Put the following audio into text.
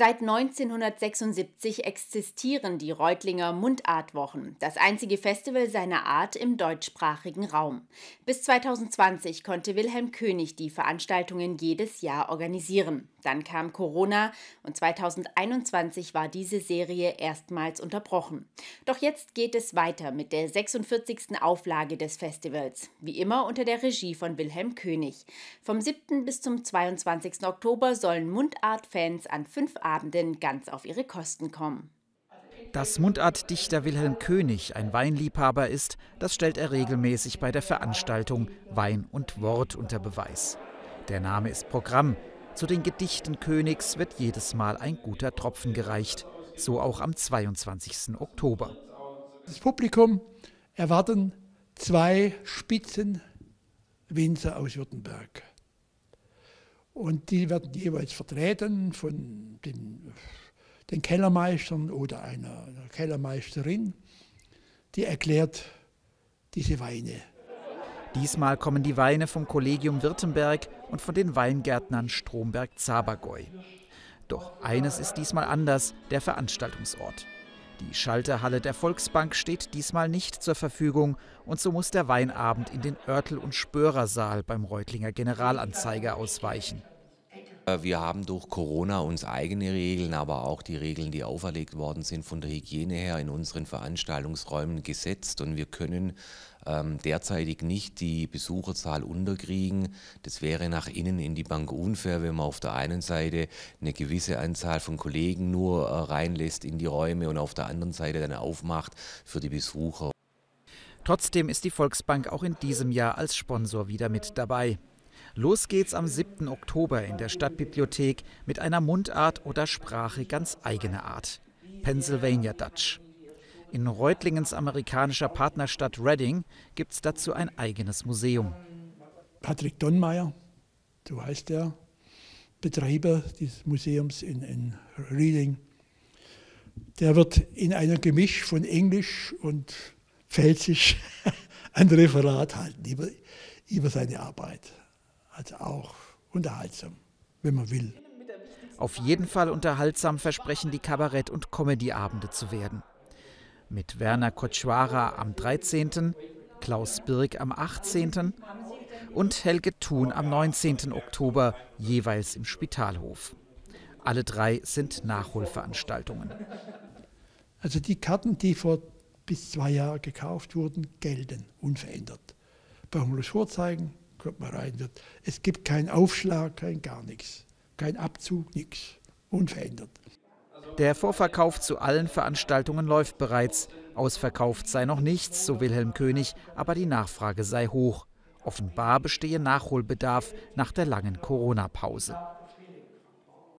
Seit 1976 existieren die Reutlinger Mundartwochen, das einzige Festival seiner Art im deutschsprachigen Raum. Bis 2020 konnte Wilhelm König die Veranstaltungen jedes Jahr organisieren. Dann kam Corona und 2021 war diese Serie erstmals unterbrochen. Doch jetzt geht es weiter mit der 46. Auflage des Festivals, wie immer unter der Regie von Wilhelm König. Vom 7. bis zum 22. Oktober sollen Mundart-Fans an fünf Abenden ganz auf ihre Kosten kommen. Dass Mundartdichter Wilhelm König ein Weinliebhaber ist, das stellt er regelmäßig bei der Veranstaltung Wein und Wort unter Beweis. Der Name ist Programm. Zu den Gedichten Königs wird jedes Mal ein guter Tropfen gereicht, so auch am 22. Oktober. Das Publikum erwarten zwei Spitzen Winzer aus Württemberg. Und die werden jeweils vertreten von den, den Kellermeistern oder einer, einer Kellermeisterin, die erklärt diese Weine. Diesmal kommen die Weine vom Kollegium Württemberg und von den Weingärtnern Stromberg-Zabergäu. Doch eines ist diesmal anders, der Veranstaltungsort. Die Schalterhalle der Volksbank steht diesmal nicht zur Verfügung und so muss der Weinabend in den Örtel- und Spörersaal beim Reutlinger Generalanzeiger ausweichen. Wir haben durch Corona uns eigene Regeln, aber auch die Regeln, die auferlegt worden sind von der Hygiene her in unseren Veranstaltungsräumen gesetzt und wir können ähm, derzeitig nicht die Besucherzahl unterkriegen. Das wäre nach innen in die Bank unfair, wenn man auf der einen Seite eine gewisse Anzahl von Kollegen nur äh, reinlässt in die Räume und auf der anderen Seite dann aufmacht für die Besucher. Trotzdem ist die Volksbank auch in diesem Jahr als Sponsor wieder mit dabei. Los geht's am 7. Oktober in der Stadtbibliothek mit einer Mundart oder Sprache ganz eigener Art. Pennsylvania Dutch. In Reutlingens amerikanischer Partnerstadt Reading gibt es dazu ein eigenes Museum. Patrick Donnmeier, so heißt der Betreiber dieses Museums in, in Reading, der wird in einem Gemisch von Englisch und Pfälzisch ein Referat halten über, über seine Arbeit. Also auch unterhaltsam, wenn man will. Auf jeden Fall unterhaltsam versprechen die Kabarett- und Comedyabende zu werden mit Werner Kotschwara am 13., Klaus Birk am 18. und Helge Thun am 19. Oktober jeweils im Spitalhof. Alle drei sind Nachholveranstaltungen. Also die Karten, die vor bis zwei Jahren gekauft wurden, gelten unverändert. Wir das vorzeigen, kommt man rein. Es gibt keinen Aufschlag, kein gar nichts, kein Abzug, nichts. Unverändert. Der Vorverkauf zu allen Veranstaltungen läuft bereits. Ausverkauft sei noch nichts, so Wilhelm König, aber die Nachfrage sei hoch. Offenbar bestehe Nachholbedarf nach der langen Corona-Pause.